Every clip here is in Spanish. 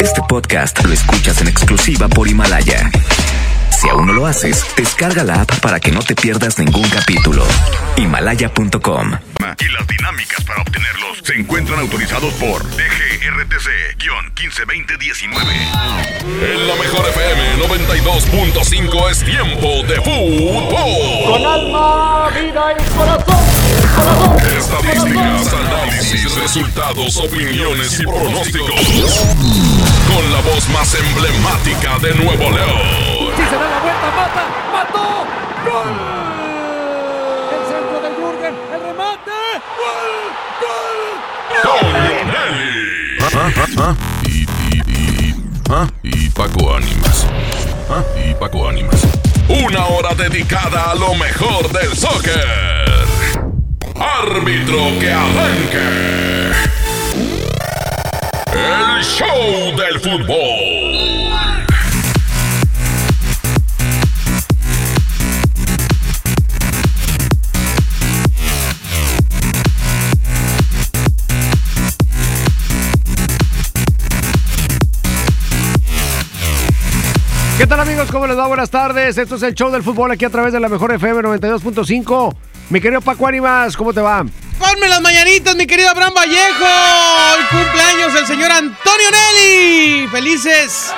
Este podcast lo escuchas en exclusiva por Himalaya. Si aún no lo haces, descarga la app para que no te pierdas ningún capítulo. Himalaya.com. Y las dinámicas para obtenerlos se encuentran autorizados por DGRTC-152019. En la mejor FM 92.5 es tiempo de fútbol. Con alma, vida y corazón. Estadísticas, análisis, resultados, opiniones y pronósticos. Con la voz más emblemática de Nuevo León. Si se da la vuelta, mata, mató. ¡Gol! El centro de Jürgen, el remate. ¡Gol! ¡Gol! Y, y, y, ¿ah? y Paco Ánimas. ¿Ah? Y Paco Ánimas. Una hora dedicada a lo mejor del soccer. Árbitro que arranque. El show del fútbol. ¿Qué tal amigos? ¿Cómo les va? Buenas tardes. Esto es el show del fútbol aquí a través de la mejor FM 92.5. Mi querido Paco Ánimas, ¿cómo te va? Ponme las mañanitas, mi querido Abraham Vallejo. Hoy cumpleaños el señor Antonio Nelly. Felices,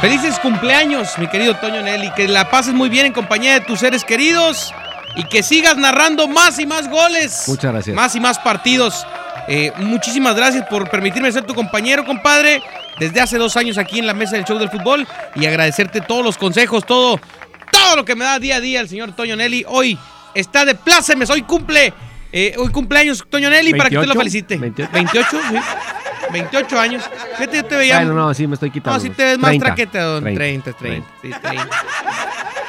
felices cumpleaños, mi querido Antonio Nelly. Que la pases muy bien en compañía de tus seres queridos y que sigas narrando más y más goles. Muchas gracias. Más y más partidos. Eh, muchísimas gracias por permitirme ser tu compañero, compadre, desde hace dos años aquí en la mesa del show del fútbol y agradecerte todos los consejos, todo, todo lo que me da día a día el señor Toño Nelly. Hoy está de plácemes, hoy cumple, eh, hoy cumpleaños Toño Nelly para que usted lo 28, felicite. 28. 28, sí. 28 años. Fíjate, yo te veía. Bueno, no, sí, me estoy quitando. No, si te ves más 30, traqueta, don. 30, 30. sí, 30.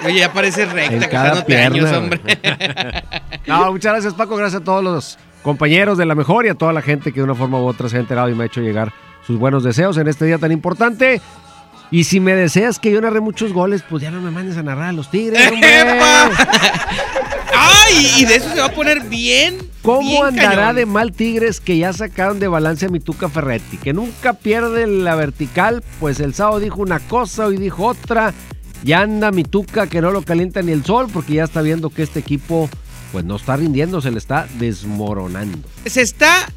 Oye, ya parece recta, cada años, pierna, hombre. No, muchas gracias Paco, gracias a todos los compañeros de la mejor y a toda la gente que de una forma u otra se ha enterado y me ha hecho llegar sus buenos deseos en este día tan importante. Y si me deseas que yo narre muchos goles, pues ya no me mandes a narrar a los Tigres, hombre. ¡Ay! Y de eso se va a poner bien. ¿Cómo bien andará cañón. de mal Tigres que ya sacaron de balance a mi Tuca Ferretti? Que nunca pierde la vertical, pues el sábado dijo una cosa, hoy dijo otra. Ya anda mi Tuca que no lo calienta ni el sol porque ya está viendo que este equipo pues no está rindiendo, se le está desmoronando. Se está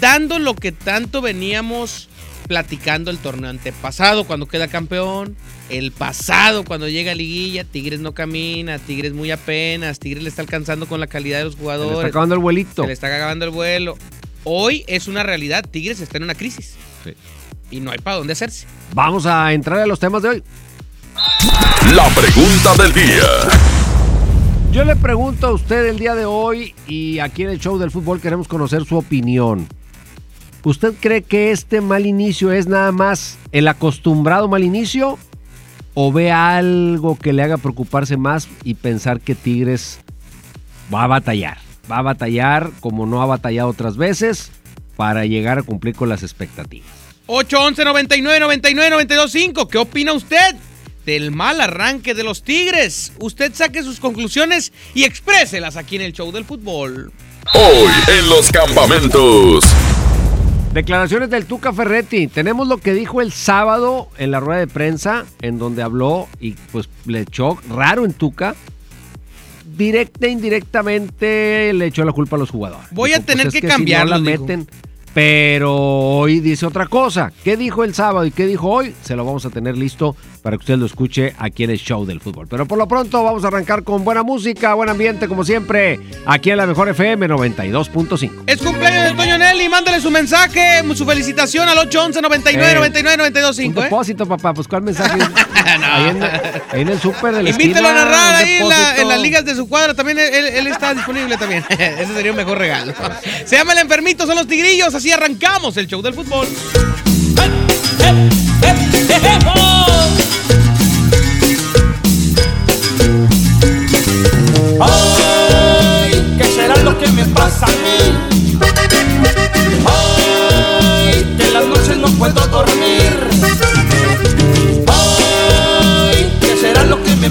dando lo que tanto veníamos platicando el torneo antepasado cuando queda campeón. El pasado cuando llega a liguilla, Tigres no camina, Tigres muy apenas, Tigres le está alcanzando con la calidad de los Se le jugadores. está acabando el vuelito. Se le está acabando el vuelo. Hoy es una realidad, Tigres está en una crisis. Sí. Y no hay para dónde hacerse. Vamos a entrar a los temas de hoy. La pregunta del día. Yo le pregunto a usted el día de hoy y aquí en el show del fútbol queremos conocer su opinión. ¿Usted cree que este mal inicio es nada más el acostumbrado mal inicio o ve algo que le haga preocuparse más y pensar que Tigres va a batallar? Va a batallar como no ha batallado otras veces para llegar a cumplir con las expectativas. 811 99 99 925. ¿Qué opina usted del mal arranque de los Tigres? Usted saque sus conclusiones y expréselas aquí en el show del fútbol. Hoy en los campamentos. Declaraciones del Tuca Ferretti. Tenemos lo que dijo el sábado en la rueda de prensa, en donde habló y pues le echó raro en Tuca. Directa e indirectamente le echó la culpa a los jugadores. Voy a tener es que si no la dijo. Pero hoy dice otra cosa. ¿Qué dijo el sábado y qué dijo hoy? Se lo vamos a tener listo para que usted lo escuche aquí en el show del fútbol. Pero por lo pronto vamos a arrancar con buena música, buen ambiente como siempre, aquí en la mejor FM 92.5. Es cumpleaños de Toño Nelly. Mándale su mensaje, su felicitación al 811 99 Eh, 99 Un 925. ¿eh? depósito, papá. Pues, ¿cuál mensaje? ahí, en, ahí en el súper de la Invítelo a narrar ahí en, la- depósito. en las ligas de su cuadra. También él, él- él está disponible también. Ese sería un mejor regalo. Se llama El Enfermito, son los tigrillos. Así arrancamos el show del fútbol. Ay, ¿qué será lo que me pasa a mí? Ay, que en las noches no puedo dormir.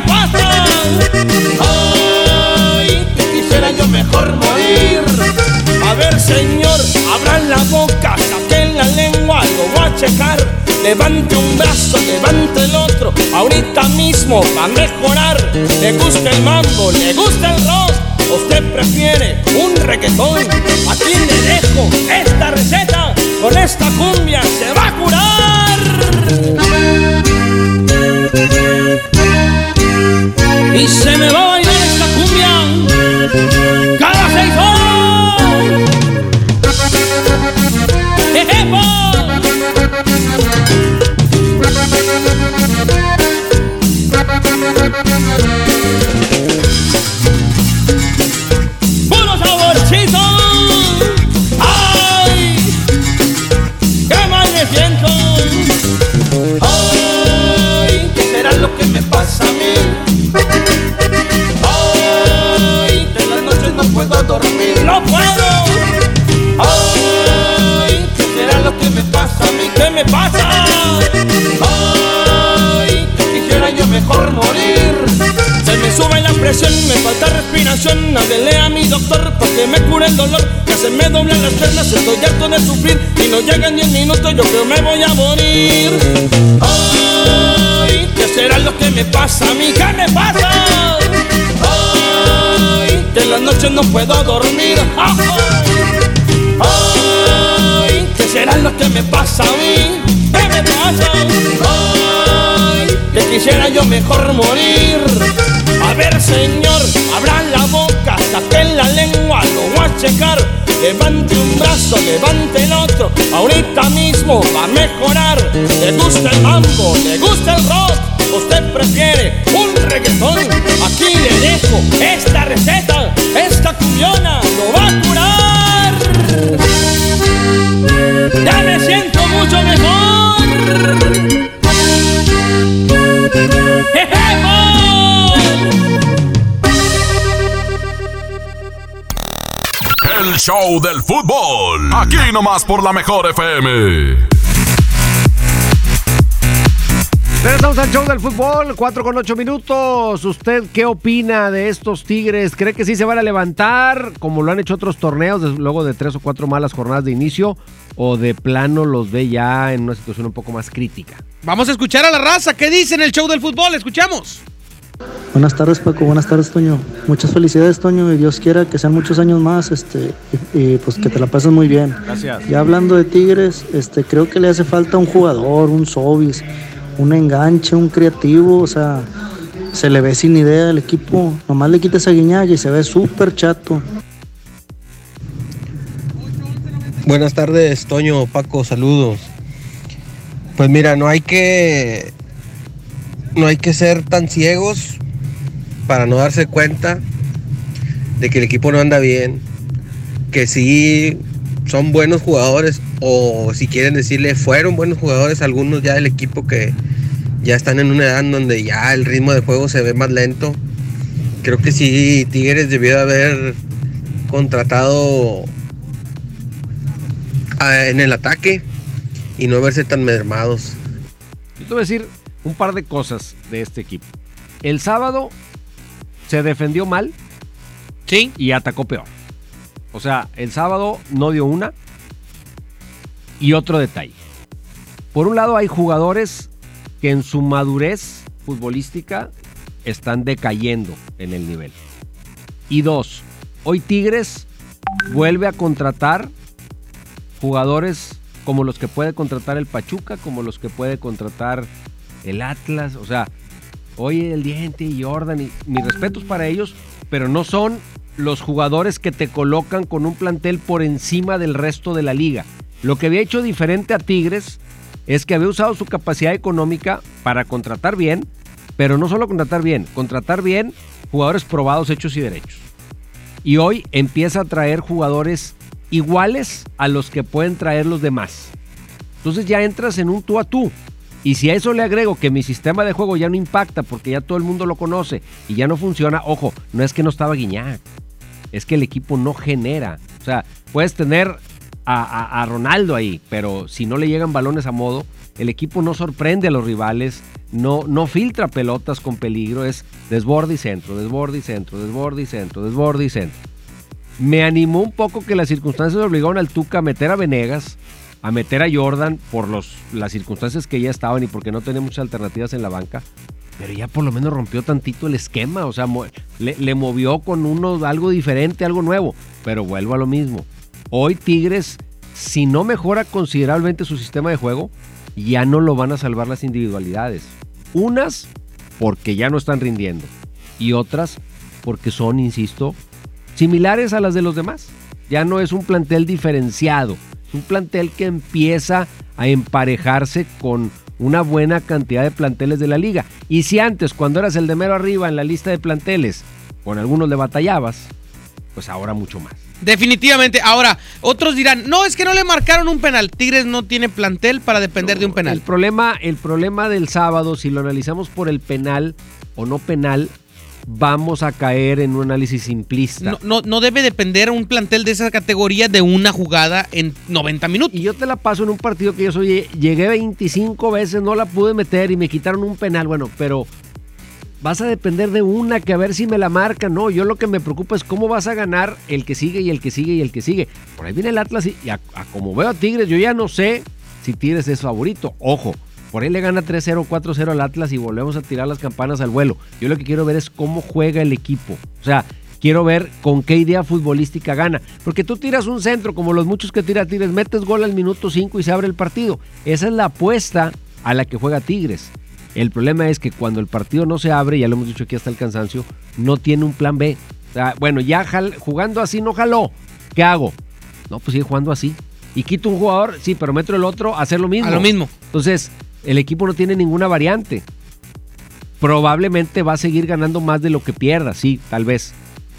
Me? Ay, que quisiera yo mejor morir. A ver, señor, abran la boca, saquen la lengua, lo voy a checar. Levante un brazo, levante el otro, ahorita mismo va a mejorar. Le gusta el mambo, le gusta el rock, usted prefiere un reggaetón. Aquí le dejo esta receta, con esta cumbia se va a curar. Y se me va a bailar esta cumbia cada seis horas. ¡Ejepo! ¡Puro saborcito! ¡Ay! ¡Qué mal me siento! ¡Ay! ¿Qué será lo que me pasa a mí? Sube la presión, me falta respiración Háblele a mi doctor para que me cure el dolor Que se me doblan las piernas, estoy harto de sufrir Y no llegan 10 minutos, yo creo me voy a morir Ay, ¿qué será lo que me pasa a mí? ¿Qué me pasa? Ay, que en las noches no puedo dormir Ay, Ay, ¿qué será lo que me pasa a mí? ¿Qué me pasa? Ay, que quisiera yo mejor morir. A ver, señor, abran la boca, saquen la lengua, lo voy a checar. Levante un brazo, levante el otro, ahorita mismo va a mejorar. Le gusta el mambo, le gusta el rock, usted prefiere un reggaetón. Show del fútbol. Aquí nomás por la mejor FM. Regresamos al show del fútbol, 4 con 8 minutos. ¿Usted qué opina de estos Tigres? ¿Cree que sí se van a levantar como lo han hecho otros torneos luego de tres o cuatro malas jornadas de inicio? ¿O de plano los ve ya en una situación un poco más crítica? Vamos a escuchar a la raza. ¿Qué dice en el show del fútbol? Escuchamos. Buenas tardes Paco, buenas tardes Toño. Muchas felicidades Toño y Dios quiera que sean muchos años más, este, y, y, pues que te la pases muy bien. Gracias. Ya hablando de Tigres, este, creo que le hace falta un jugador, un Sobis, un enganche, un creativo, o sea, se le ve sin idea el equipo, nomás le quitas a Guiñaga y se ve súper chato. Buenas tardes, Toño, Paco, saludos. Pues mira, no hay que no hay que ser tan ciegos para no darse cuenta de que el equipo no anda bien, que sí son buenos jugadores o si quieren decirle fueron buenos jugadores algunos ya del equipo que ya están en una edad en donde ya el ritmo de juego se ve más lento. Creo que sí Tigres debió de haber contratado en el ataque y no verse tan mermados. Yo te voy a decir un par de cosas de este equipo. El sábado se defendió mal Sí. y atacó peor. O sea, el sábado no dio una. Y otro detalle. Por un lado hay jugadores que en su madurez futbolística están decayendo en el nivel. Y dos, hoy Tigres vuelve a contratar jugadores como los que puede contratar el Pachuca, como los que puede contratar el Atlas. O sea, hoy el Diente y Jordan, mis respetos para ellos, pero no son los jugadores que te colocan con un plantel por encima del resto de la liga. Lo que había hecho diferente a Tigres es que había usado su capacidad económica para contratar bien, pero no solo contratar bien, contratar bien jugadores probados, hechos y derechos. Y hoy empieza a traer jugadores iguales a los que pueden traer los demás. Entonces ya entras en un tú a tú. Y si a eso le agrego que mi sistema de juego ya no impacta porque ya todo el mundo lo conoce y ya no funciona, ojo, no es que no estaba Guiñac, es que el equipo no genera. O sea, puedes tener a, a- Ronaldo ahí, pero si no le llegan balones a modo, el equipo no sorprende a los rivales, no, no filtra pelotas con peligro, es desborde y centro, desborde y centro, desborde y centro, desborde y centro. Me animó un poco que las circunstancias obligaron al Tuca a meter a Venegas, a meter a Jordan por los, las circunstancias que ya estaban y porque no tenía muchas alternativas en la banca. Pero ya por lo menos rompió tantito el esquema, o sea, le, le movió con uno algo diferente, algo nuevo. Pero vuelvo a lo mismo. Hoy Tigres, si no mejora considerablemente su sistema de juego, ya no lo van a salvar las individualidades. Unas porque ya no están rindiendo y otras porque son, insisto, similares a las de los demás. Ya no es un plantel diferenciado, un plantel que empieza a emparejarse con una buena cantidad de planteles de la liga. Y si antes, cuando eras el de mero arriba en la lista de planteles, con algunos le batallabas, pues ahora mucho más. Definitivamente. Ahora, otros dirán, no, es que no le marcaron un penal. Tigres no tiene plantel para depender de un El penal. problema, el problema del sábado, si lo analizamos por el penal o no penal, vamos a caer en un análisis simplista. No, no, no debe depender un plantel de esa categoría de una jugada en 90 minutos. Y yo te la paso en un partido que yo soy, llegué 25 veces, no la pude meter y me quitaron un penal. Bueno, pero vas a depender de una que a ver si me la marca. No, yo lo que me preocupa es cómo vas a ganar el que sigue y el que sigue y el que sigue. Por ahí viene el Atlas y, y a, a como veo a Tigres, yo ya no sé si Tigres es favorito. Ojo, por ahí le gana 3-0, 4-0 al Atlas y volvemos a tirar las campanas al vuelo. Yo lo que quiero ver es cómo juega el equipo. O sea, quiero ver con qué idea futbolística gana. Porque tú tiras un centro, como los muchos que tira Tigres, metes gol al minuto 5 y se abre el partido. Esa es la apuesta a la que juega Tigres. El problema es que cuando el partido no se abre, ya lo hemos dicho aquí hasta el cansancio, no tiene un plan B. O sea, bueno, ya jal- jugando así no jaló. ¿Qué hago? No, pues sigue jugando así. Y quito un jugador, sí, pero meto el otro a hacer lo mismo. A lo mismo. Entonces, el equipo no tiene ninguna variante. Probablemente va a seguir ganando más de lo que pierda, sí, tal vez.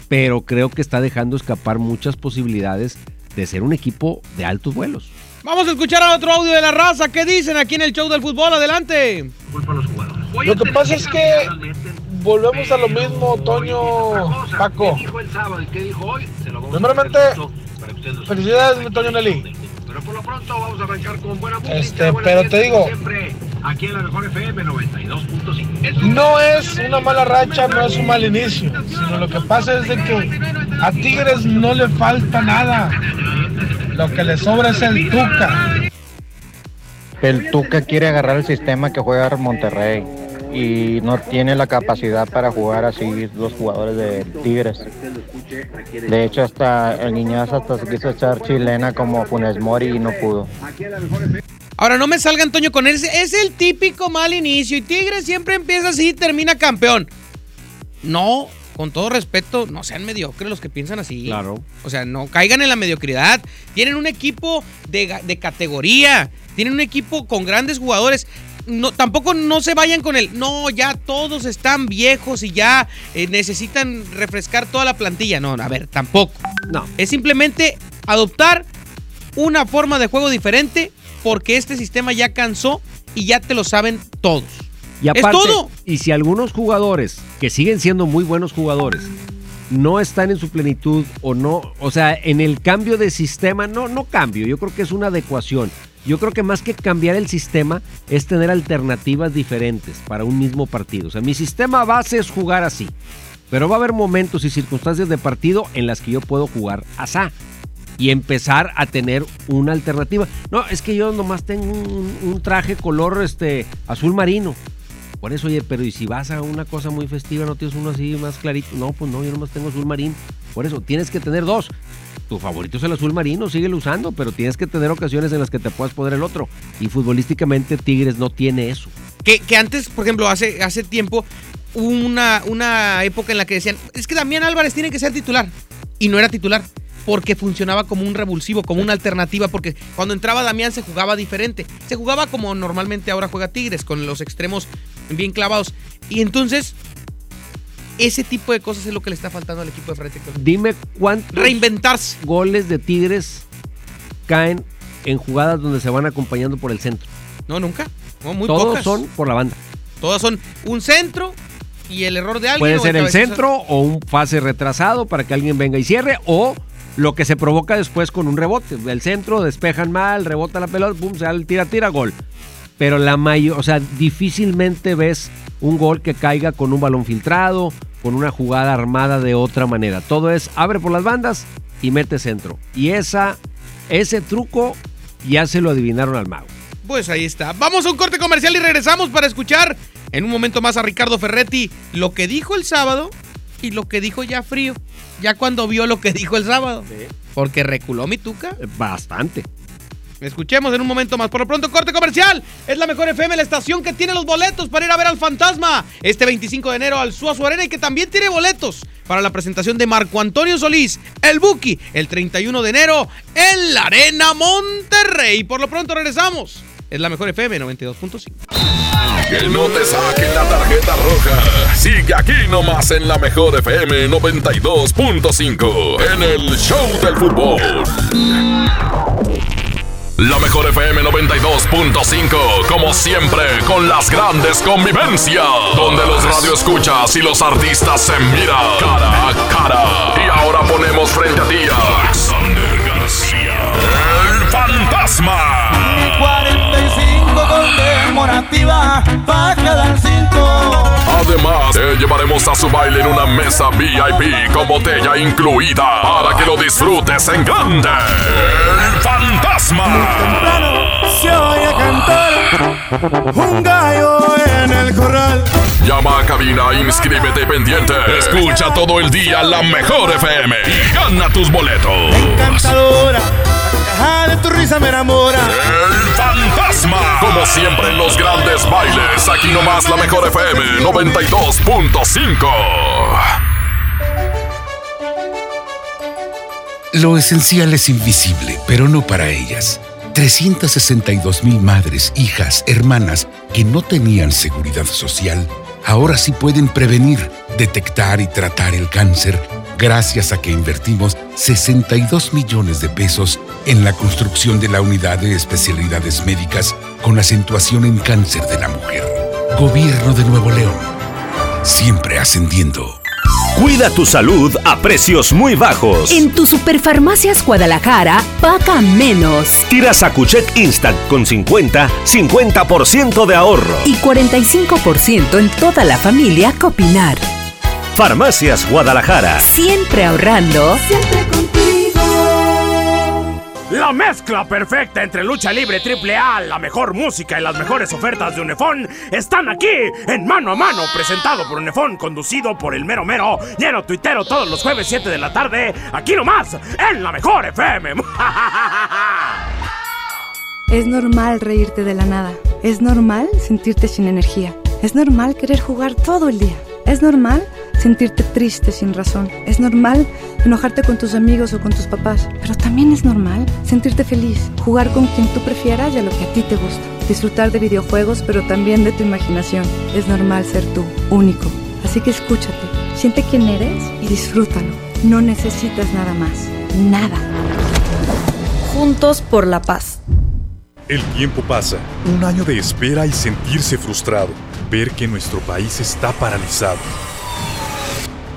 Pero creo que está dejando escapar muchas posibilidades de ser un equipo de altos vuelos. Vamos a escuchar a otro audio de la raza. ¿Qué dicen aquí en el show del fútbol? Adelante. Lo que pasa es que volvemos a lo mismo, Toño, Paco. Primeramente, felicidades, mi Toño Nelly. Pero por lo pronto vamos a arrancar con buena música. Este, buena pero gente, te digo- Siempre aquí en la mejor FM 92.5. No es una mala racha, no es un mal inicio, sino lo que pasa es de que a Tigres no le falta nada. Lo que le sobra es el Tuca. El Tuca quiere agarrar el sistema que juega Monterrey y no tiene la capacidad para jugar así los jugadores de Tigres. De hecho, hasta el Niñaz hasta se quiso echar chilena como Funes Mori y no pudo. Ahora no me salga Antonio con ese. Es el típico mal inicio. Y Tigres siempre empieza así y termina campeón. No, con todo respeto, no sean mediocres los que piensan así. Claro. O sea, no caigan en la mediocridad. Tienen un equipo de categoría. Tienen un equipo con grandes jugadores. No, tampoco no se vayan con el. No, ya todos están viejos y ya eh, necesitan refrescar toda la plantilla. No, a ver, tampoco. No. Es simplemente adoptar una forma de juego diferente porque este sistema ya cansó y ya te lo saben todos. Y Es aparte, todo. Y si algunos jugadores, que siguen siendo muy buenos jugadores, no están en su plenitud o no, o sea, en el cambio de sistema, no, no cambio, yo creo que es una adecuación. Yo creo que más que cambiar el sistema es tener alternativas diferentes para un mismo partido. O sea, mi sistema base es jugar así. Pero va a haber momentos y circunstancias de partido en las que yo puedo jugar asá y empezar a tener una alternativa. No, es que yo nomás tengo un, un traje color este azul marino. Por eso, oye, pero y si vas a una cosa muy festiva, no tienes uno así más clarito. No, pues no, yo nomás tengo azul marino. Por eso, tienes que tener dos. Tu favorito es el azul marino, síguelo usando, pero tienes que tener ocasiones en las que te puedas poner el otro. Y futbolísticamente Tigres no tiene eso. Que, antes, por ejemplo, hace, hace tiempo, una, una época en la que decían, es que Damián Álvarez tiene que ser titular. Y no era titular. Porque funcionaba como un revulsivo, como una alternativa, porque cuando entraba Damián se jugaba diferente. Se jugaba como normalmente ahora juega Tigres, con los extremos bien clavados. Y entonces Ese tipo de cosas es lo que le está faltando al equipo de Ferretti. Dime cuántos Reinventarse. goles de Tigres caen en jugadas donde se van acompañando por el centro. No, nunca. No, muy Todos pocas. son por la banda. Todas son un centro y el error de alguien. Puede ser el centro o un pase retrasado para que alguien venga y cierre o lo que se provoca después con un rebote. El centro despejan mal, rebota la pelota, pum, se da el tira, tira, gol. Pero la mayor, o sea, difícilmente ves un gol que caiga con un balón filtrado, con una jugada armada de otra manera. Todo es abre por las bandas y mete centro. Y esa, ese truco ya se lo adivinaron al mago. Pues ahí está. Vamos a un corte comercial y regresamos para escuchar en un momento más a Ricardo Ferretti lo que dijo el sábado y lo que dijo ya frío. Ya cuando vio lo que dijo el sábado. Porque reculó mi tuca. Bastante. Escuchemos en un momento más. Por lo pronto, corte comercial. Es la mejor FM, la estación que tiene los boletos para ir a ver al fantasma este 25 de enero al Suazo Arena y que también tiene boletos para la presentación de Marco Antonio Solís, el Buki, el 31 de enero en la Arena Monterrey. Por lo pronto regresamos. Es la mejor FM 92.5. Que no te saquen la tarjeta roja. Sigue aquí nomás en la mejor FM 92.5 en el Show del Fútbol. La mejor FM 92.5, como siempre, con las grandes convivencias, donde los radioescuchas y los artistas se miran cara a cara. Y ahora ponemos frente a ti a Alexander García, el fantasma. 45 conmemorativa te llevaremos a su baile en una mesa VIP con botella incluida para que lo disfrutes en grande. El fantasma. Se oye cantar un gallo en el corral. Llama a cabina, inscríbete pendiente. Escucha todo el día la mejor FM y gana tus boletos. Encantadora, caja de tu risa me enamora. El fantasma. Como siempre en los grandes bailes, aquí nomás la mejor FM 92.5. Lo esencial es invisible, pero no para ellas. 362 mil madres, hijas, hermanas que no tenían seguridad social, ahora sí pueden prevenir, detectar y tratar el cáncer gracias a que invertimos 62 millones de pesos en la construcción de la unidad de especialidades médicas con acentuación en cáncer de la mujer. Gobierno de Nuevo León. Siempre ascendiendo. Cuida tu salud a precios muy bajos. En tu Superfarmacias Guadalajara, paga menos. Tira Sacuchec Instant con 50, 50% de ahorro. Y 45% en toda la familia Copinar. Farmacias Guadalajara. Siempre ahorrando. Siempre La mezcla perfecta entre lucha libre triple A, la mejor música y las mejores ofertas de Unefón están aquí en Mano a Mano, presentado por Unefón, conducido por el mero mero, lleno tuitero todos los jueves 7 de la tarde, aquí nomás, en la mejor FM. Es normal reírte de la nada. Es normal sentirte sin energía. Es normal querer jugar todo el día. Es normal sentirte triste sin razón. Es normal enojarte con tus amigos o con tus papás. Pero también es normal sentirte feliz, jugar con quien tú prefieras y a lo que a ti te gusta. Disfrutar de videojuegos, pero también de tu imaginación. Es normal ser tú, único. Así que escúchate, siente quién eres y disfrútalo. No necesitas nada más. Nada. Juntos por la paz. El tiempo pasa, un año de espera y sentirse frustrado, ver que nuestro país está paralizado.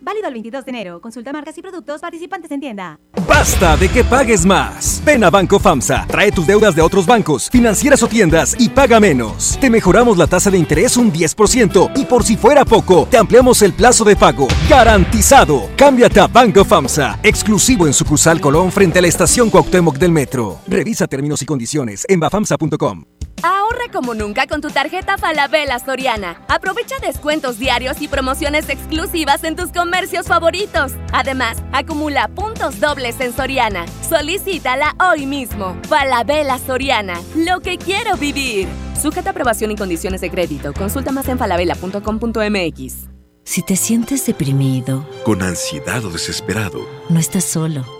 Válido el 22 de enero. Consulta marcas y productos participantes en tienda. Basta de que pagues más. Ven a Banco FAMSA, trae tus deudas de otros bancos, financieras o tiendas y paga menos. Te mejoramos la tasa de interés un 10% y por si fuera poco, te ampliamos el plazo de pago. Garantizado. Cámbiate a Banco FAMSA, exclusivo en sucursal Colón frente a la estación Cuauhtémoc del Metro. Revisa términos y condiciones en bafamsa.com. Ahorra como nunca con tu tarjeta Falabella Soriana. Aprovecha descuentos diarios y promociones exclusivas en tus comercios favoritos. Además, acumula puntos dobles en Soriana. Solicítala hoy mismo. Falabella Soriana. Lo que quiero vivir. Sujeta aprobación y condiciones de crédito. Consulta más en falabella.com.mx. Si te sientes deprimido, con ansiedad o desesperado, no estás solo.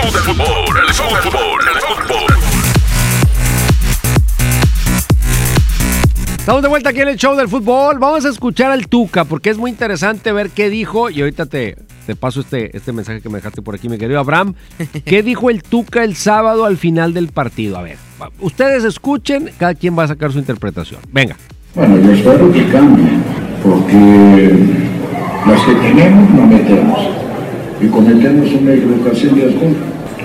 show del fútbol. El show del fútbol. El show del fútbol. Estamos de vuelta aquí en el show del fútbol. Vamos a escuchar al Tuca porque es muy interesante ver qué dijo. Y ahorita te, te paso este, este mensaje que me dejaste por aquí, mi querido Abraham. ¿Qué dijo el Tuca el sábado al final del partido? A ver, ustedes escuchen, cada quien va a sacar su interpretación. Venga. Bueno, yo espero que cambie, porque las que tenemos no metemos y cometemos una equivocación de alcohol.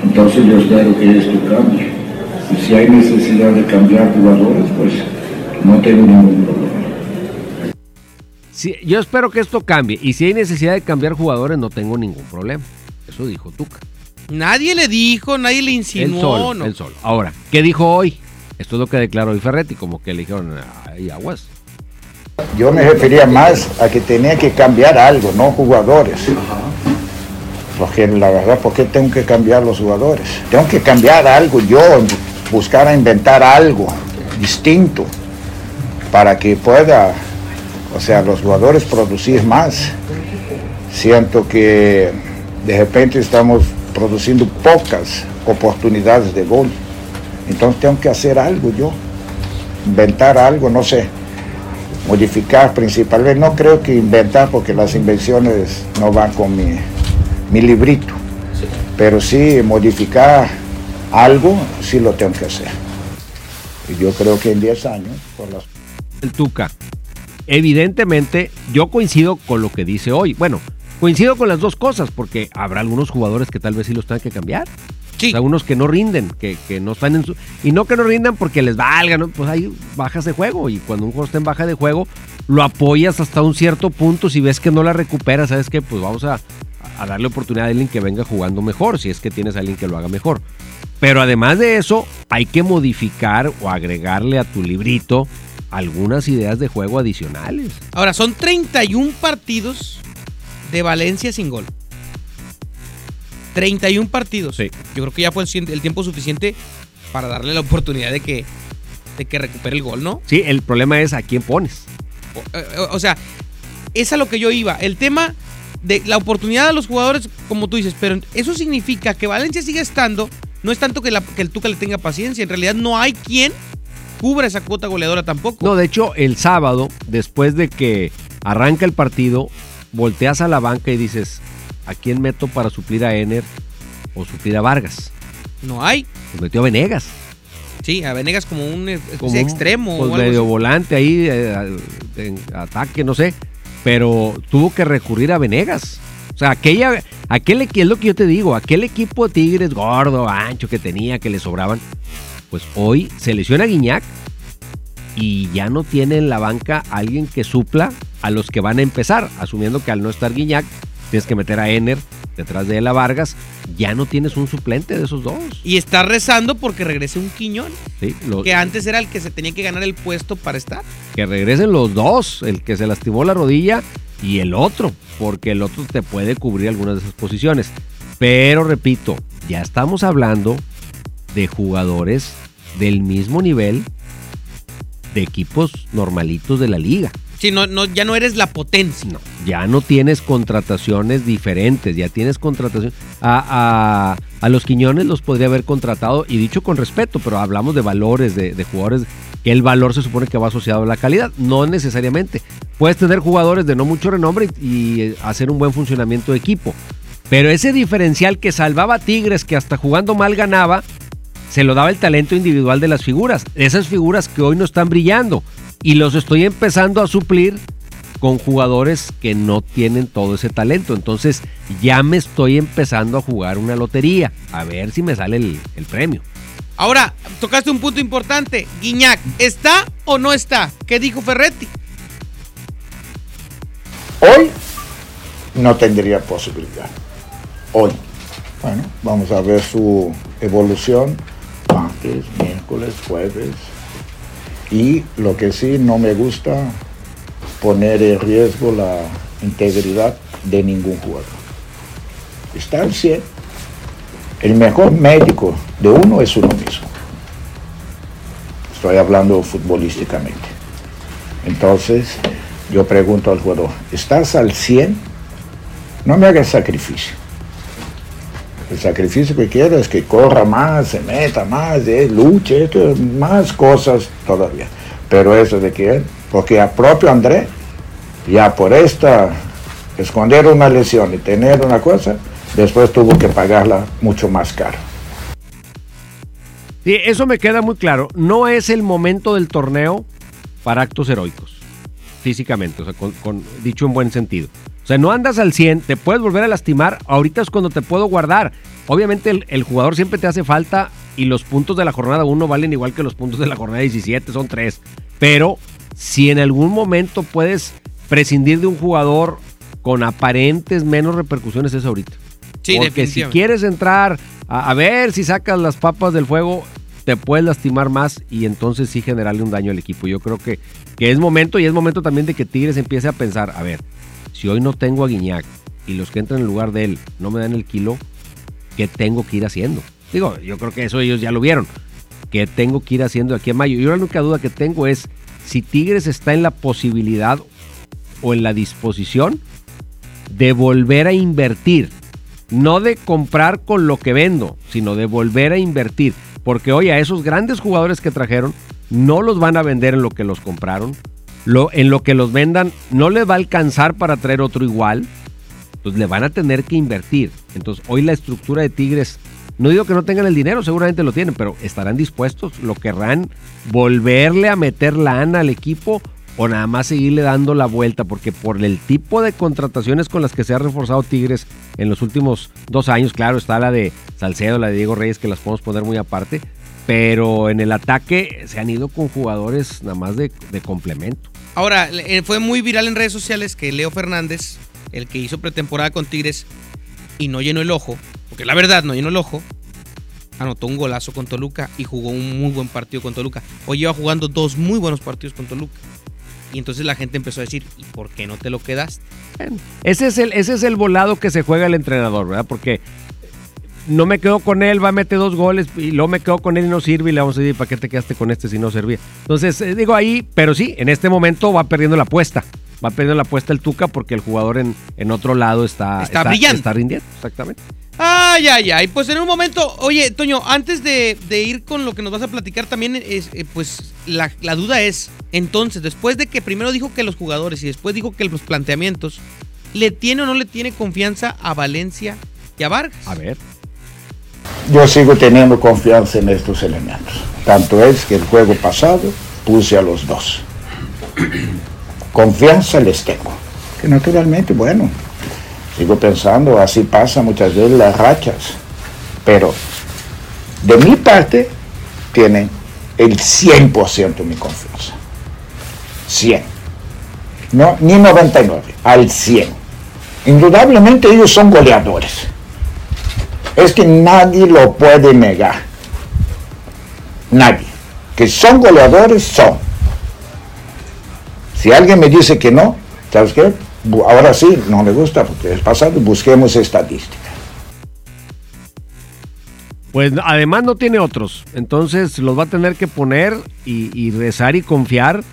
Entonces yo espero que esto cambie. Y si hay necesidad de cambiar jugadores, pues no tengo ningún problema. Sí, yo espero que esto cambie. Y si hay necesidad de cambiar jugadores, no tengo ningún problema. Eso dijo Tuca. Nadie le dijo, nadie le insinuó. Él solo, no. él solo. Ahora, ¿qué dijo hoy? Esto es lo que declaró hoy Ferretti, como que le dijeron, hay aguas. Yo me refería más a que tenía que cambiar algo, no jugadores. Porque la verdad, ¿por qué tengo que cambiar los jugadores? Tengo que cambiar algo yo, buscar a inventar algo distinto para que pueda, o sea, los jugadores producir más. Siento que de repente estamos produciendo pocas oportunidades de gol. Entonces tengo que hacer algo yo, inventar algo, no sé, modificar principalmente. No creo que inventar porque las invenciones no van con mi, mi librito, pero sí modificar algo, sí lo tengo que hacer. Y yo creo que en 10 años, por las... El Tuca. Evidentemente, yo coincido con lo que dice hoy. Bueno, coincido con las dos cosas, porque habrá algunos jugadores que tal vez sí los tengan que cambiar. Sí. O sea, unos que no rinden, que, que, no están en su... Y no que no rindan porque les valga, ¿no? Pues hay bajas de juego y cuando un juego está en baja de juego, lo apoyas hasta un cierto punto. Si ves que no la recupera, ¿sabes qué? Pues vamos a, a darle oportunidad a alguien que venga jugando mejor, si es que tienes a alguien que lo haga mejor. Pero además de eso, hay que modificar o agregarle a tu librito algunas ideas de juego adicionales. Ahora, son 31 partidos de Valencia sin gol. 31 partidos. Sí. Yo creo que ya fue el tiempo suficiente para darle la oportunidad de que, de que recupere el gol, ¿no? Sí, el problema es a quién pones. O, o, sea, es a lo que yo iba. El tema de la oportunidad a los jugadores, como tú dices, pero eso significa que Valencia sigue estando. No es tanto que, la, que el Tuca le tenga paciencia, en realidad no hay quien cubra esa cuota goleadora tampoco. No, de hecho, el sábado, después de que arranca el partido, volteas a la banca y dices, ¿a quién meto para suplir a Ener o suplir a Vargas? No hay. Pues metió a Venegas. Sí, a Venegas como un, como un extremo. Pues o algo medio volante ahí, eh, en ataque, no sé. Pero tuvo que recurrir a Venegas. O sea, aquella, aquel es lo que yo te digo, aquel equipo Tigres gordo, ancho que tenía, que le sobraban, pues hoy se lesiona Guiñac y ya no tiene en la banca alguien que supla a los que van a empezar, asumiendo que al no estar Guiñac, tienes que meter a Ener detrás de él a Vargas, ya no tienes un suplente de esos dos. Y está rezando porque regrese un Quiñón, Sí, lo- que antes era el que se tenía que ganar el puesto para estar. que regresen los dos, el que se lastimó la rodilla y el otro, porque el otro te puede cubrir algunas de esas posiciones. Pero repito, ya estamos hablando de jugadores del mismo nivel de equipos normalitos de la liga. Sí, no, no, ya no eres la potencia. No, ya no tienes contrataciones diferentes, ya tienes contrataciones. A, a- a los Quiñones los podría haber contratado, y dicho con respeto, pero hablamos de valores, de, de jugadores, que el valor se supone que va asociado a la calidad, no necesariamente. Puedes tener jugadores de no mucho renombre y, eh, hacer un buen funcionamiento de equipo. Pero ese diferencial que salvaba a Tigres, que hasta jugando mal ganaba, se lo daba el talento individual de las figuras. Esas figuras que hoy no están brillando. Y los estoy empezando a suplir con jugadores que no tienen todo ese talento. Entonces ya me estoy empezando a jugar una lotería. A ver si me sale el, el premio. Ahora, tocaste un punto importante. Guiñac, ¿está o no está? ¿Qué dijo Ferretti? Hoy no tendría posibilidad. Hoy. Bueno, vamos a ver su evolución martes, miércoles, jueves. Y lo que sí no me gusta poner en riesgo la integridad de ningún jugador. Está al 100. El mejor médico de uno es uno mismo. Estoy hablando futbolísticamente. Entonces, yo pregunto al jugador, ¿estás al 100? No me hagas sacrificio. El sacrificio que quiero es que corra más, se meta más, luche, más cosas todavía. Pero eso de que, porque a propio André, ya por esta, esconder una lesión y tener una cosa, después tuvo que pagarla mucho más caro. Sí, eso me queda muy claro. No es el momento del torneo para actos heroicos, físicamente, o sea, con- dicho en buen sentido. O sea, no andas al 100, te puedes volver a lastimar, ahorita es cuando te puedo guardar. Obviamente el, el jugador siempre te hace falta y los puntos de la jornada 1 valen igual que los puntos de la jornada 17, son 3. Pero si en algún momento puedes prescindir de un jugador con aparentes menos repercusiones es ahorita. Sí, Porque si quieres entrar a, a ver si sacas las papas del fuego, te puedes lastimar más y entonces sí generarle un daño al equipo. Yo creo que, que es momento y es momento también de que Tigres empiece a pensar, a ver, si hoy no tengo a Guiñac y los que entran en lugar de él no me dan el kilo, ¿qué tengo que ir haciendo? Digo, yo creo que eso ellos ya lo vieron. ¿Qué tengo que ir haciendo aquí en mayo? Yo la única duda que tengo es si Tigres está en la posibilidad o en la disposición de volver a invertir. No de comprar con lo que vendo, sino de volver a invertir. Porque oye, a esos grandes jugadores que trajeron, no los van a vender en lo que los compraron. Lo, en lo que los vendan, no les va a alcanzar para traer otro igual. Entonces le van a tener que invertir. Entonces hoy la estructura de Tigres, no digo que no tengan el dinero, seguramente lo tienen, pero estarán dispuestos, lo querrán volverle a meter lana al equipo o nada más seguirle dando la vuelta, porque por el tipo de contrataciones con las que se ha reforzado Tigres en los últimos dos años, claro, está la de Salcedo, la de Diego Reyes, que las podemos poner muy aparte, pero en el ataque se han ido con jugadores nada más de complemento. Ahora, eh, fue muy viral en redes sociales que Leo Fernández, el que hizo pretemporada con Tigres y no llenó el ojo, porque la verdad no llenó el ojo, anotó un golazo con Toluca y jugó un muy buen partido con Toluca. Hoy lleva jugando dos muy buenos partidos con Toluca. Y entonces la gente empezó a decir, ¿y por qué no te lo quedaste? Ese es, el, ese es el volado que se juega el entrenador, ¿verdad? Porque no me quedo con él, va a meter dos goles y luego me quedo con él y no sirve y le vamos a decir, ¿para qué te quedaste con este si no servía? Entonces, eh, digo ahí, pero sí, en este momento va perdiendo la apuesta. Va perdiendo la apuesta el Tuca porque el jugador en, en otro lado está, Está brillando. Está rindiendo, exactamente. Ay, ay, ay. Pues en un momento, oye, Toño, antes de, de ir con lo que nos vas a platicar también, es, eh, pues la, la duda es, entonces, después de que primero dijo que los jugadores y después dijo que los planteamientos, ¿le tiene o no le tiene confianza a Valencia y a Vargas? A ver. Yo sigo teniendo confianza en estos elementos. Tanto es que el juego pasado puse a los dos. Confianza les tengo. Que naturalmente, bueno, sigo pensando, así pasa muchas veces las rachas. Pero de mi parte tienen el 100% de mi confianza. 100. No, ni 99, al 100. Indudablemente ellos son goleadores. Es que nadie lo puede negar. Nadie. Que son goleadores, son. Si alguien me dice que no, ¿sabes qué? Ahora sí, no me gusta porque es pasado, busquemos estadísticas. Pues además no tiene otros. Entonces los va a tener que poner y, y rezar y confiar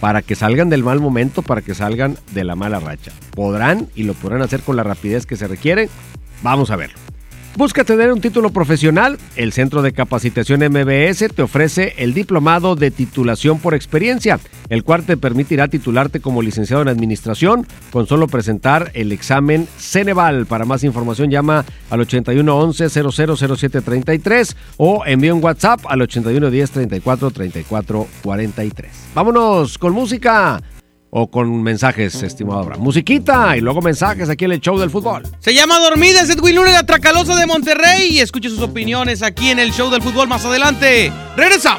para que salgan del mal momento, para que salgan de la mala racha. Podrán y lo podrán hacer con la rapidez que se requiere. Vamos a verlo. Busca tener un título profesional. El Centro de Capacitación MBS te ofrece el diplomado de titulación por experiencia, el cual te permitirá titularte como licenciado en administración con solo presentar el examen Ceneval. Para más información llama al 8111 000733 o envía un WhatsApp al 8110 34 34 43. Vámonos con música o con mensajes, estimado Abraham. Musiquita y luego mensajes aquí en el show del fútbol. Se llama Dormida, es Edwin Luna, la Tracalosa de Monterrey. Y escuche sus opiniones aquí en el show del fútbol más adelante. ¡Regresa!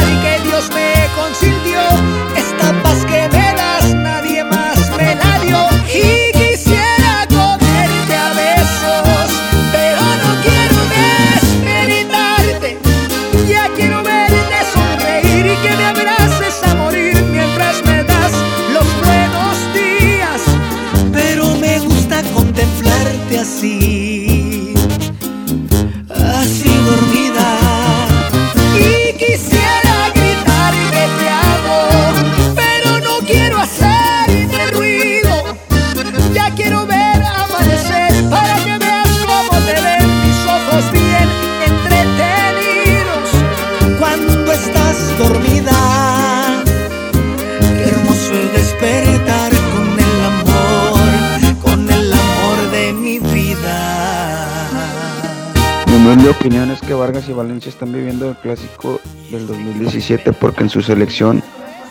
Valencia están viviendo el clásico del 2017 porque en su selección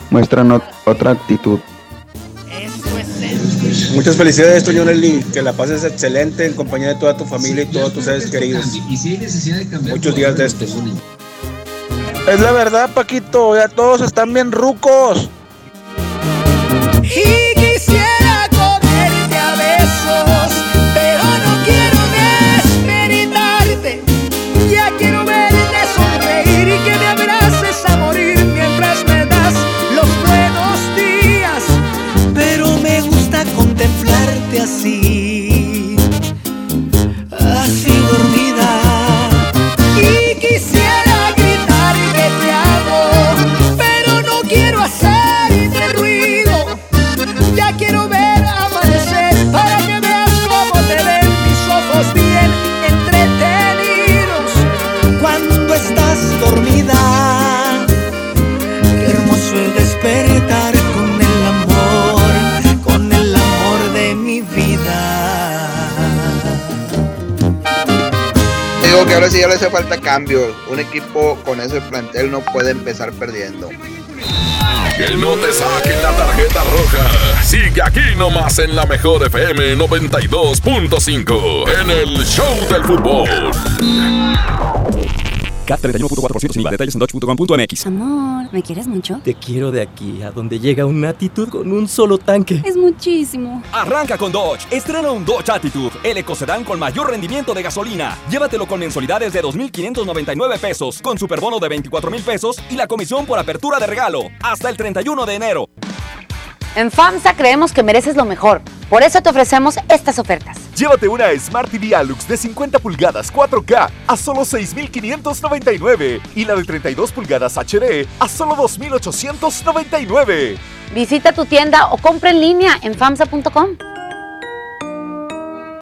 muestran ot- otra actitud. Muchas felicidades, Toño Nelly. Que la pases excelente en compañía de toda tu familia y todos tus seres queridos. Muchos días de estos. Es la verdad, Paquito, ya todos están bien rucos. Sí ya le hace falta cambio. Un equipo con ese plantel no puede empezar perdiendo. Que no te saquen la tarjeta roja. Sigue aquí nomás en la mejor FM 92.5 en el Show del Fútbol. CAT 31.4% sin IVA. Detalles en dodge.com.mx. Amor, ¿me quieres mucho? Te quiero de aquí a donde llega una actitud con un solo tanque. Es muchísimo. Arranca con Dodge. Estrena un Dodge Attitude, el ecocedán con mayor rendimiento de gasolina. Llévatelo con mensualidades de 2.599 pesos, con superbono de 24.000 pesos y la comisión por apertura de regalo. Hasta el 31 de enero. En FAMSA creemos que mereces lo mejor. Por eso te ofrecemos estas ofertas. Llévate una Smart TV Alux de 50 pulgadas 4K a solo 6.599 y la de 32 pulgadas HD a solo 2.899. Visita tu tienda o compra en línea en FAMSA.com.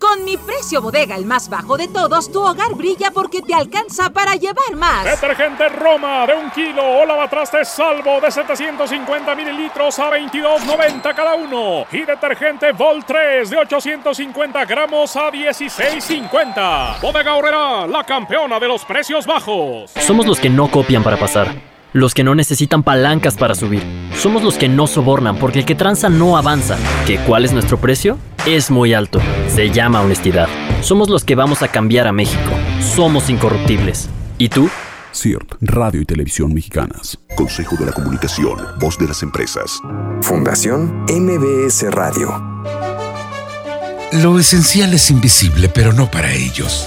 Con mi precio bodega, el más bajo de todos, tu hogar brilla porque te alcanza para llevar más. Detergente Roma de un kilo o lavatrastes salvo de 750 mililitros a 22.90 cada uno. Y detergente Vol 3 de 850 gramos a 16.50. Bodega Horrera, la campeona de los precios bajos. Somos los que no copian para pasar. Los que no necesitan palancas para subir. Somos los que no sobornan porque el que tranza no avanza. ¿Que cuál es nuestro precio? Es muy alto. Se llama honestidad. Somos los que vamos a cambiar a México. Somos incorruptibles. ¿Y tú? CIRT, Radio y Televisión Mexicanas. Consejo de la Comunicación, voz de las empresas. Fundación MBS Radio. Lo esencial es invisible, pero no para ellos.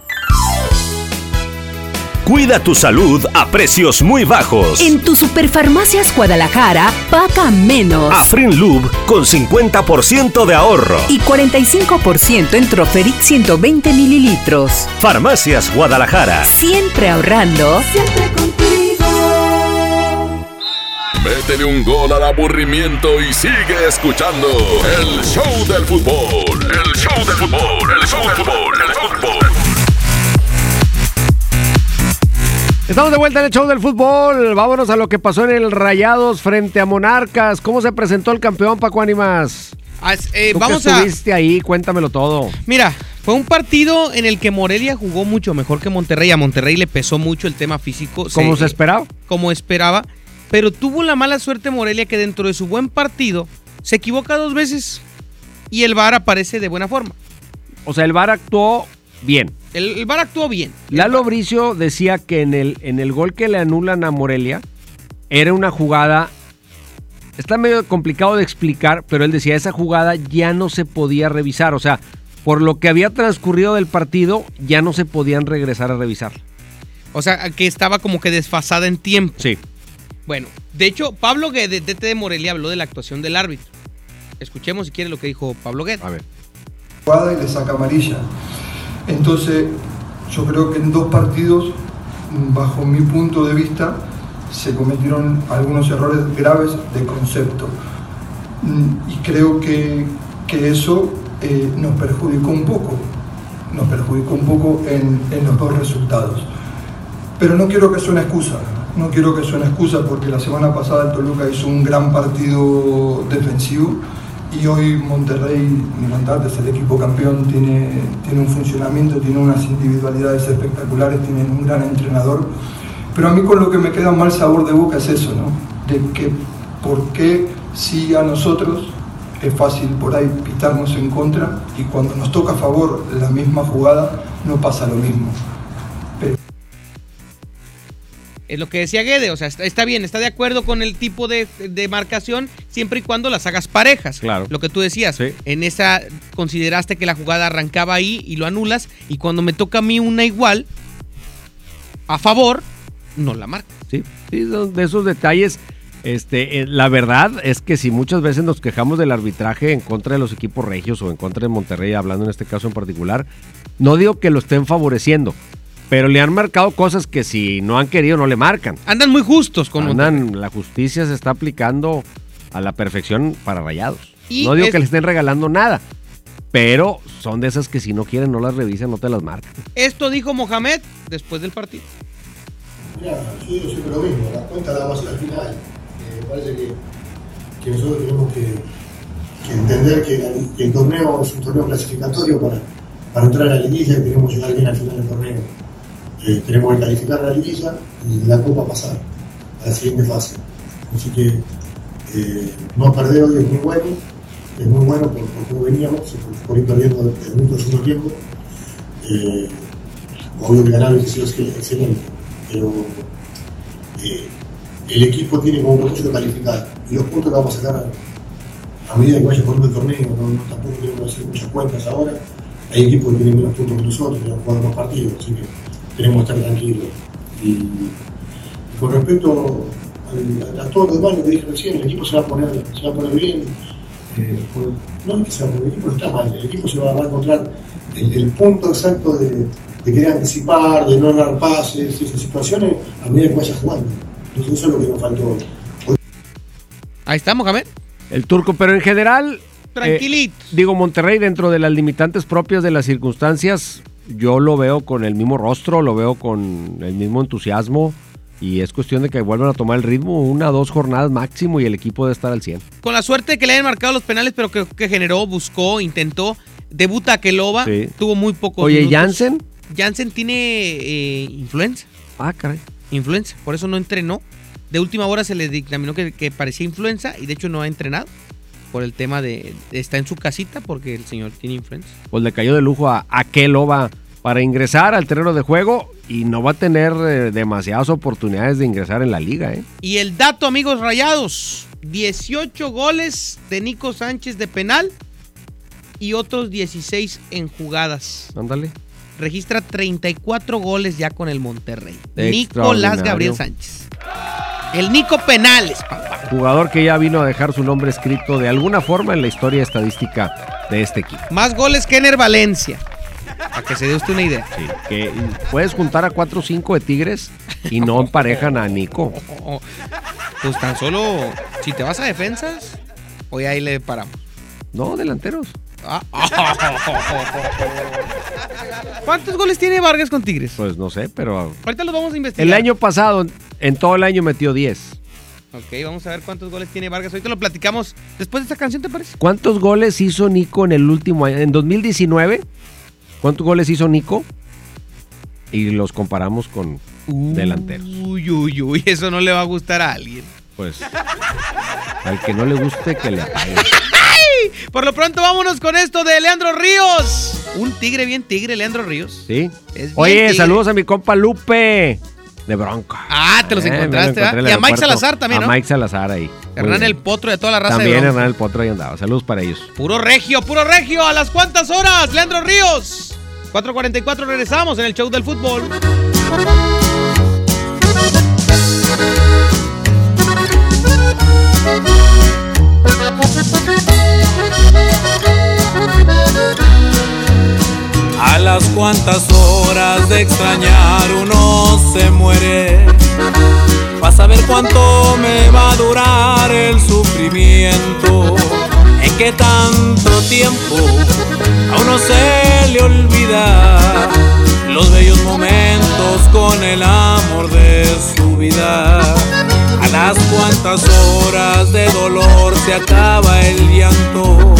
Cuida tu salud a precios muy bajos. En tu Superfarmacias Guadalajara, paga menos. Afrin Lube con 50% de ahorro. Y 45% en Troferic 120 mililitros. Farmacias Guadalajara. Siempre ahorrando. Siempre Métele un gol al aburrimiento y sigue escuchando el show del fútbol. El show del fútbol. El show del fútbol. El show del fútbol. Estamos de vuelta en el show del fútbol. Vámonos a lo que pasó en el Rayados frente a Monarcas. ¿Cómo se presentó el campeón Paco Ánimas? Ah, eh, Tú vamos que a. estuviste ahí, cuéntamelo todo. Mira, fue un partido en el que Morelia jugó mucho mejor que Monterrey. A Monterrey le pesó mucho el tema físico. ¿Cómo se esperaba? Como esperaba. Pero tuvo la mala suerte Morelia que dentro de su buen partido se equivoca dos veces y el VAR aparece de buena forma. O sea, el VAR actuó bien. El, el VAR actuó bien. Lalo Bricio decía que en el, en el gol que le anulan a Morelia era una jugada. Está medio complicado de explicar, pero él decía esa jugada ya no se podía revisar. O sea, por lo que había transcurrido del partido, ya no se podían regresar a revisar. O sea, que estaba como que desfasada en tiempo. Sí. Bueno, de hecho, Pablo Guedes, DT de Morelia, habló de la actuación del árbitro. Escuchemos si quiere lo que dijo Pablo Guedes. A ver. y le saca amarilla. Entonces, yo creo que en dos partidos, bajo mi punto de vista, se cometieron algunos errores graves de concepto. Mm, Y creo que, que eso eh, nos perjudicó un poco, nos perjudicó un poco en, en los dos resultados. Pero no quiero que suene excusa, no quiero que suene excusa porque la semana pasada el Toluca hizo un gran partido defensivo y hoy Monterrey, ni contarles, el equipo campeón tiene, tiene un funcionamiento, tiene unas individualidades espectaculares, tienen un gran entrenador. Pero a mí con lo que me queda mal sabor de boca es eso, ¿no? De que por qué si a nosotros es fácil por ahí pitarnos en contra y cuando nos toca a favor la misma jugada no pasa lo mismo. Es lo que decía Guede, o sea, está, está bien, está de acuerdo con el tipo de, de marcación siempre y cuando las hagas parejas. Claro. Lo que tú decías, en esa consideraste que la jugada arrancaba ahí y lo anulas y cuando me toca a mí una igual, a favor, no la marca. Sí, sí, de esos detalles. Este, eh, la verdad es que si muchas veces nos quejamos del arbitraje en contra de los equipos regios o en contra de Monterrey, hablando en este caso en particular, no digo que lo estén favoreciendo, pero le han marcado cosas que si no han querido no le marcan. Andan muy justos con Andan, la justicia se está aplicando a la perfección para rayados. Y no digo es- que le estén regalando nada, pero son de esas que si no quieren no las revisan, no te las marcan. Esto dijo Mohamed después del partido. Mira, yo digo siempre lo mismo, la cuenta la vamos a hacer al final. Eh, me parece que, que nosotros tenemos que, que entender que, la- que el torneo es un torneo clasificatorio para, para entrar a la liguilla y queremos llegar bien al final del torneo. Eh, tenemos que calificar la liguilla y la copa pasar a la siguiente fase. Así que eh, no perder hoy es muy bueno, es muy bueno por, por cómo veníamos, por, por ir perdiendo el, el segundo tiempo. Eh, obvio que ganar sido excelente, pero eh, el equipo tiene como propósito calificar y los puntos que vamos a sacar a, medida que vaya corriendo el torneo, tampoco tenemos que hacer muchas cuentas ahora. Hay equipos que tienen menos puntos que nosotros, que han jugado más partidos, así que tenemos que estar tranquilos. Y, y con respecto al- a, todo lo demás, lo que dije recién, el equipo se va a poner, se va a poner bien. eh, por- no es que se va a poner, el equipo no está mal, el equipo se va, va a encontrar el, el punto exacto de, de querer anticipar, de no dar pases, esas situaciones, a medida que vaya jugando. Entonces eso es lo que nos faltó hoy. Ahí está, Mohamed. El turco, pero en general. Tranquilito. eh, digo, Monterrey, dentro de las limitantes propias de las circunstancias, yo lo veo con el mismo rostro, lo veo con el mismo entusiasmo. Y es cuestión de que vuelvan a tomar el ritmo, una o dos jornadas máximo y el equipo debe estar al 100. Con la suerte de que le hayan marcado los penales, pero que, que generó, buscó, intentó. Debuta Keloba, Sí. tuvo muy pocos Oye, minutos. Jansen. Jansen tiene eh, influenza. Ah, caray. Influenza, por eso no entrenó. De última hora se le dictaminó que, que parecía influenza y de hecho no ha entrenado. Por el tema de. Está en su casita porque el señor tiene influenza. Pues le cayó de lujo a Akeloba para ingresar al terreno de juego y no va a tener eh, demasiadas oportunidades de ingresar en la liga, ¿eh? Y el dato, amigos rayados: 18 goles de Nico Sánchez de penal y otros 16 en jugadas. Ándale. Registra 34 goles ya con el Monterrey. Nicolás Gabriel Sánchez. El Nico Penales, papá. Jugador que ya vino a dejar su nombre escrito de alguna forma en la historia estadística de este equipo. Más goles que Ener Valencia. Para que se dé usted una idea. Que puedes juntar a 4 o 5 de Tigres y no emparejan a Nico. Pues tan solo, si te vas a defensas, hoy ahí le paramos. No, delanteros. Ah. ¿Cuántos goles tiene Vargas con Tigres? Pues no sé, pero Ahorita los vamos a investigar. el año pasado, en todo el año metió 10. Ok, vamos a ver cuántos goles tiene Vargas. Ahorita lo platicamos después de esta canción, ¿te parece? ¿Cuántos goles hizo Nico en el último año? En 2019, ¿cuántos goles hizo Nico? Y los comparamos con delanteros. Uy, uy, uy, eso no le va a gustar a alguien. Pues al que no le guste, que le apague. Por lo pronto, vámonos con esto de Leandro Ríos. Un tigre bien tigre, Leandro Ríos. ¿Sí? Oye, tigre. saludos a mi compa Lupe de Bronco. Ah, te los Eh, lo encontraste, el Y a Mike. Salazar también, A ¿no? Mike Salazar ahí. Hernán el Potro de toda la raza También de. Hernán el Potro ahí andaba. Saludos para ellos. Puro regio, puro regio. ¿A las cuántas horas, Leandro Ríos? 4.44 regresamos en el show del fútbol. A las cuantas horas de extrañar uno se muere. Vas a ver cuánto me va a durar el sufrimiento. En qué tanto tiempo a uno se le olvida los bellos momentos con el amor de su vida. A las cuantas horas de dolor se acaba el llanto.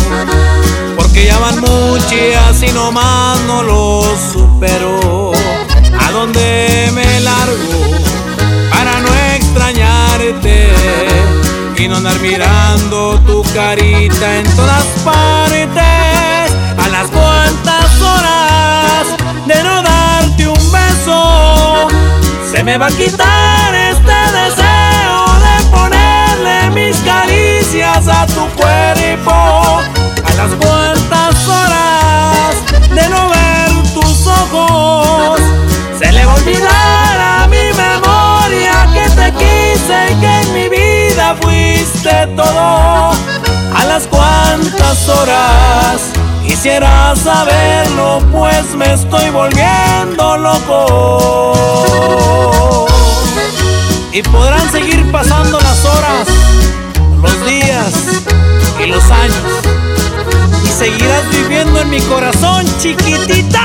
Porque ya van muchas y nomás no lo supero. ¿A dónde me largo para no extrañarte? Y no andar mirando tu carita en todas partes. A las cuantas horas de no darte un beso. Se me va a quitar este deseo de ponerle mis caricias a tu cuerpo. Todo. A las cuantas horas quisiera saberlo, pues me estoy volviendo loco. Y podrán seguir pasando las horas, los días y los años. Y seguirás viviendo en mi corazón, chiquitita.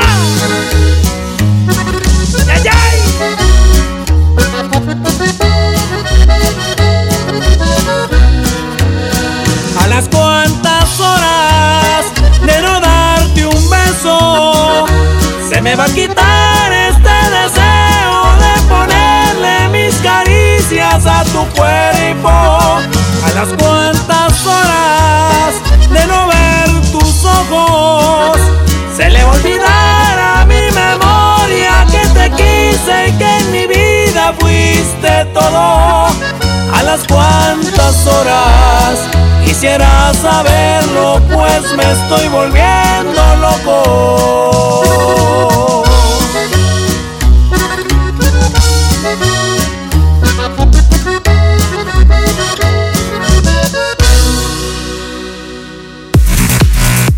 ¡Ay, las cuantas horas de no darte un beso, se me va a quitar este deseo de ponerle mis caricias a tu cuerpo. A las cuantas horas de no ver tus ojos, se le va a olvidar a mi memoria que te quise y que en mi vida fuiste todo. Las cuantas horas quisiera saberlo, pues me estoy volviendo loco.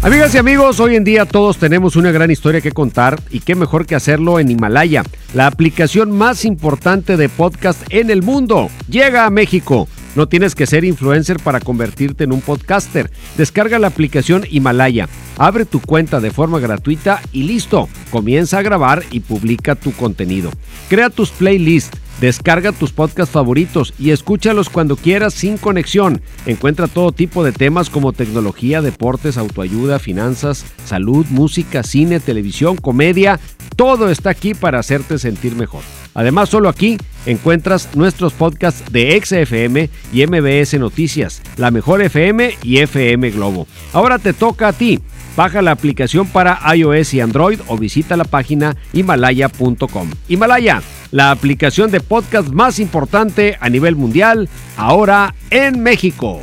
Amigas y amigos, hoy en día todos tenemos una gran historia que contar y qué mejor que hacerlo en Himalaya, la aplicación más importante de podcast en el mundo. Llega a México. No tienes que ser influencer para convertirte en un podcaster. Descarga la aplicación Himalaya, abre tu cuenta de forma gratuita y listo. Comienza a grabar y publica tu contenido. Crea tus playlists. Descarga tus podcasts favoritos y escúchalos cuando quieras sin conexión. Encuentra todo tipo de temas como tecnología, deportes, autoayuda, finanzas, salud, música, cine, televisión, comedia. Todo está aquí para hacerte sentir mejor. Además, solo aquí encuentras nuestros podcasts de XFM y MBS Noticias, La Mejor FM y FM Globo. Ahora te toca a ti. Baja la aplicación para iOS y Android o visita la página himalaya.com. Himalaya, la aplicación de podcast más importante a nivel mundial, ahora en México.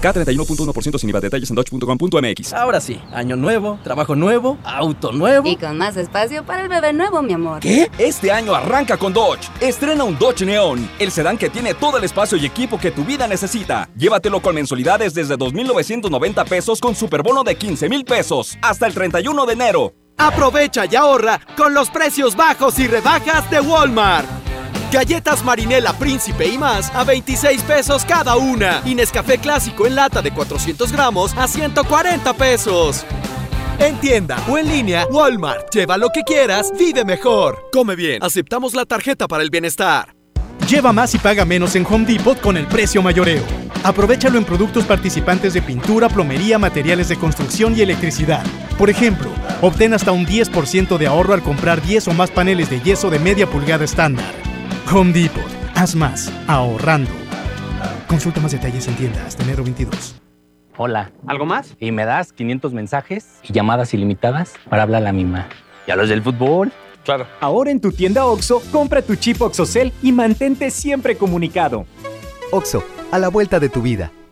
K31.1% sin IVA. Detalles en dodge.com.mx. Ahora sí, año nuevo, trabajo nuevo, auto nuevo. Y con más espacio para el bebé nuevo, mi amor. ¿Qué? Este año arranca con Dodge. Estrena un Dodge Neon, el sedán que tiene todo el espacio y equipo que tu vida necesita. Llévatelo con mensualidades desde 2.990 pesos con superbono de 15 mil pesos hasta el 31 de enero. Aprovecha y ahorra con los precios bajos y rebajas de Walmart. Galletas Marinela Príncipe y más a 26 pesos cada una. Y Nescafé Clásico en lata de 400 gramos a 140 pesos. En tienda o en línea, Walmart. Lleva lo que quieras, vive mejor. Come bien. Aceptamos la tarjeta para el bienestar. Lleva más y paga menos en Home Depot con el precio mayoreo. Aprovechalo en productos participantes de pintura, plomería, materiales de construcción y electricidad. Por ejemplo, obtén hasta un 10% de ahorro al comprar 10 o más paneles de yeso de media pulgada estándar. Home Depot. Haz más, ahorrando. Consulta más detalles en tienda hasta enero 22. Hola. ¿Algo más? Y me das 500 mensajes y llamadas ilimitadas para hablar a la misma. ¿Y a los del fútbol? Claro. Ahora en tu tienda OXO, compra tu chip OXOCEL y mantente siempre comunicado. OXO, a la vuelta de tu vida.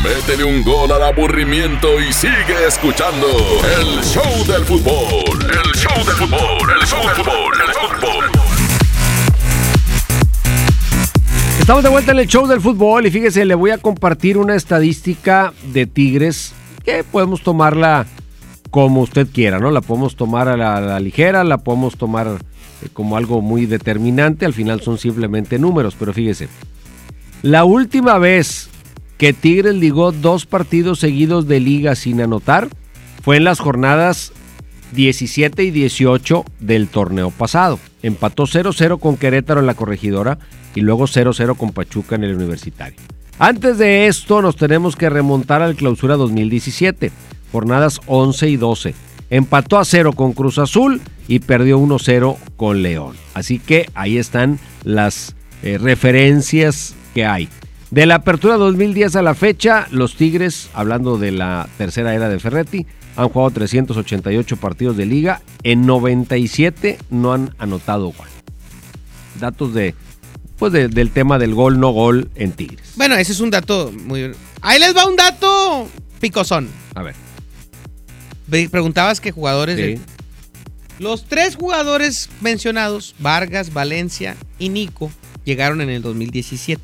Métele un gol al aburrimiento y sigue escuchando el show del fútbol. El show del fútbol, el show del fútbol, el fútbol. Estamos de vuelta en el show del fútbol y fíjese, le voy a compartir una estadística de Tigres que podemos tomarla como usted quiera, ¿no? La podemos tomar a la, a la ligera, la podemos tomar eh, como algo muy determinante, al final son simplemente números, pero fíjese, la última vez que Tigres ligó dos partidos seguidos de liga sin anotar fue en las jornadas 17 y 18 del torneo pasado. Empató 0-0 con Querétaro en la corregidora y luego 0-0 con Pachuca en el universitario. Antes de esto nos tenemos que remontar al clausura 2017, jornadas 11 y 12. Empató a 0 con Cruz Azul y perdió 1-0 con León. Así que ahí están las eh, referencias que hay. De la apertura 2010 a la fecha, los Tigres, hablando de la tercera era de Ferretti, han jugado 388 partidos de liga, en 97 no han anotado gol. Datos de, pues de- del tema del gol no gol en Tigres. Bueno, ese es un dato muy. Ahí les va un dato picosón. A ver. Ve- Preguntabas qué jugadores. Sí. de- Los tres jugadores mencionados, Vargas, Valencia y Nico, llegaron en el 2017.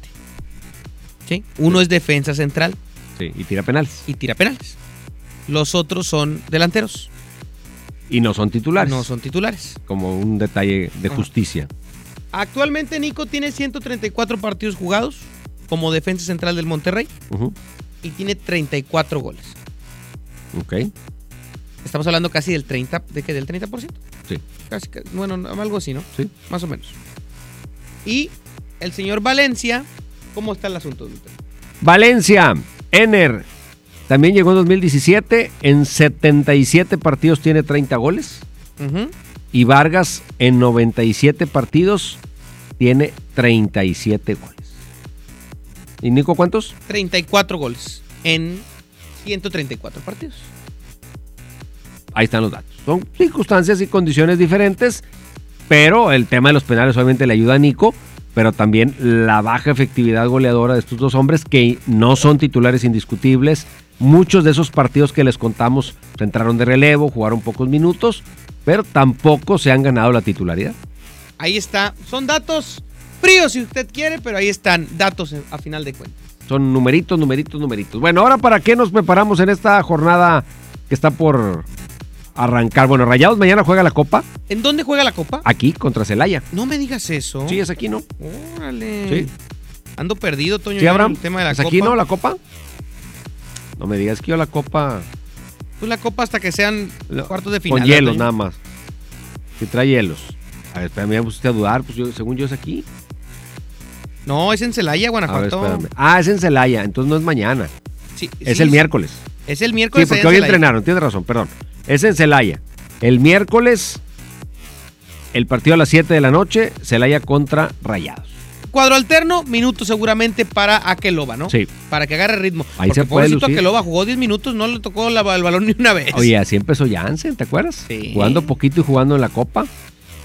¿Sí? Uno es defensa central Sí, y tira penales. y tira penales. Los otros son delanteros. Y no son titulares. No son titulares. Como un detalle de Ajá. justicia. Actualmente Nico tiene 134 partidos jugados como defensa central del Monterrey y tiene 34 goles. Ok. Estamos hablando casi del 30, ¿de qué? ¿Del 30%? Sí. Casi, ca- bueno, algo así, ¿no? Sí. Más o menos. Y el señor Valencia, ¿cómo está el asunto? doctor? Valencia, Ener, también llegó en 2017, en 77 partidos tiene 30 goles. Y Vargas en 97 partidos tiene 37 goles. ¿Y Nico cuántos? 34 goles en 134 partidos. Ahí están los datos. Son circunstancias y condiciones diferentes, pero el tema de los penales obviamente le ayuda a Nico, pero también la baja efectividad goleadora de estos dos hombres que no son titulares indiscutibles. Muchos de esos partidos que les contamos entraron de relevo, jugaron pocos minutos, pero tampoco se han ganado la titularidad. Ahí está. Son datos fríos si usted quiere, pero ahí están datos en- a final de cuentas. Son numeritos, numeritos, numeritos. Bueno, ahora para qué nos preparamos en esta jornada que está por arrancar. Bueno, Rayados mañana juega la Copa ¿En dónde juega la Copa? aquí contra Celaya. No me digas eso. Sí, es aquí, ¿no? Órale. Sí. Ando perdido, Toño. ¿Sí, Abraham? El tema de la ¿Es Copa. aquí, no, la Copa? No me digas que yo la Copa Pues la Copa hasta que sean cuartos de final. con hielos Toño. nada más. Si trae hielos. A ver, espérame, ya me pusiste a dudar. Pues yo, según yo es aquí. No, es en Celaya, A ver, Guanajuato. espérame. Ah, es en Celaya, entonces no es mañana. Sí, Es sí, el sí. miércoles. Es el Sí, miércoles. porque allá en hoy Celaya. entrenaron, tienes razón, perdón. Es en Celaya. El miércoles, el partido a las 7 de la noche, Celaya contra Rayados. Cuadro alterno, minutos seguramente para Akeloba, ¿no? Sí. Para que agarre ritmo. Ahí Porque se puede pobrecito. Akeloba jugó 10 minutos, no le tocó la- el balón ni una vez. Oye, así empezó Jansen, ¿te acuerdas? Sí. Jugando poquito y jugando en la Copa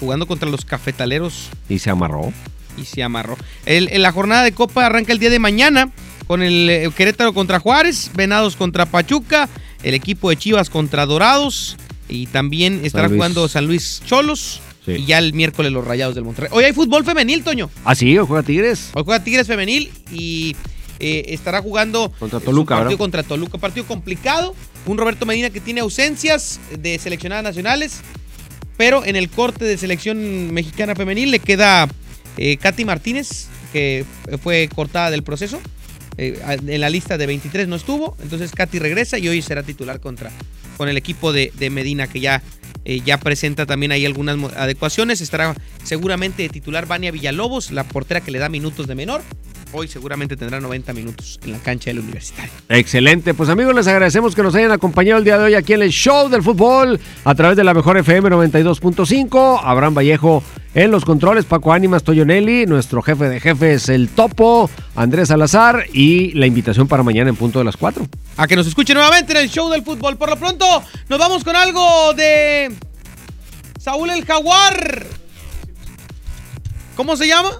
Jugando contra los cafetaleros y se amarró. y se amarró. El- en la jornada de Copa arranca el día de mañana con el eh, Querétaro contra Juárez, Venados contra Pachuca, el equipo de Chivas contra Dorados y también estará jugando San Luis Cholos Sí. y ya el miércoles los Rayados del Monterrey. Hoy hay fútbol femenil, Toño. Ah, sí, hoy juega Tigres. Hoy juega Tigres femenil y eh, estará jugando Contra eh, su Toluca, partido ¿verdad? contra Toluca, partido complicado. Un Roberto Medina que tiene ausencias de seleccionadas nacionales, pero en el corte de selección mexicana femenil le queda eh, Katy Martínez, que fue cortada del proceso. Eh, en la lista de 23 no estuvo, entonces Katy regresa y hoy será titular contra con el equipo de, Medina que ya, eh, ya presenta también ahí algunas adecuaciones. Estará seguramente de titular Vania Villalobos, la portera que le da minutos de menor. Hoy seguramente tendrá 90 minutos en la cancha del Universitario. Excelente, pues amigos, les agradecemos que nos hayan acompañado el día de hoy aquí en el show del fútbol a través de la mejor FM 92.5. Abraham Vallejo en los controles, Paco Ánimas, Toyonelli, nuestro jefe de jefes, el Topo, Andrés Salazar y la invitación para mañana en punto de las 4. A que nos escuche nuevamente en el show del fútbol. Por lo pronto, nos vamos con algo de Saúl el Jaguar. ¿Cómo se llama?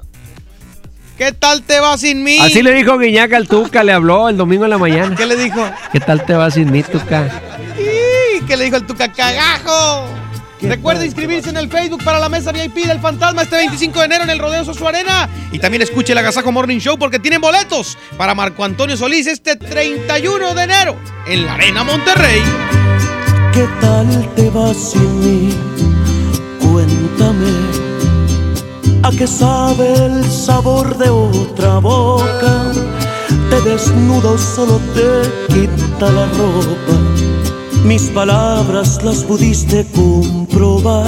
¿Qué tal te va sin mí? Así le dijo Guiñac al Tuca, le habló el domingo en la mañana. ¿Qué le dijo? ¿Qué tal te va sin mí, Tuca? ¡Y! ¿Qué le dijo el Tuca cagajo? Recuerda inscribirse en el Facebook para la mesa VIP del Fantasma este 25 de enero en el Rodeo Sosu Arena. Y también escuche el Agasajo Morning Show porque tienen boletos para Marco Antonio Solís este 31 de enero en la Arena Monterrey. ¿Qué tal te va sin mí? Cuéntame. ¿A qué sabe el sabor de otra boca? Te desnuda o solo te quita la ropa. Mis palabras las pudiste comprobar.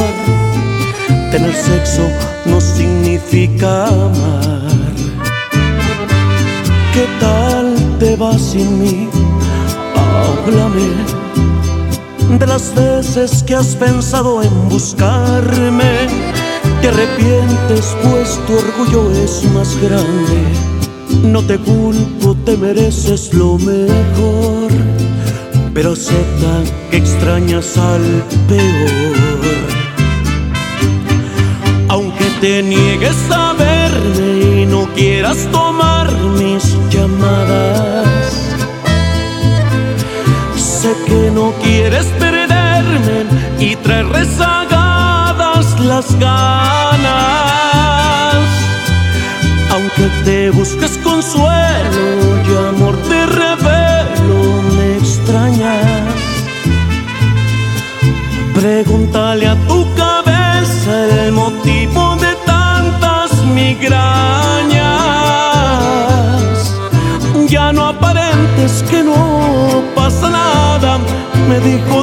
Tener sexo no significa amar. ¿Qué tal te va sin mí? Háblame de las veces que has pensado en buscarme. Te arrepientes pues tu orgullo es más grande. No te culpo, te mereces lo mejor pero acepta que extrañas al peor. Aunque te niegues a verme y no quieras tomar mis llamadas, sé que no quieres perderme y traer rezagadas las ganas. Aunque te busques consuelo y amor te Pregúntale a tu cabeza el motivo de tantas migrañas. Ya no aparentes que no pasa nada, me dijo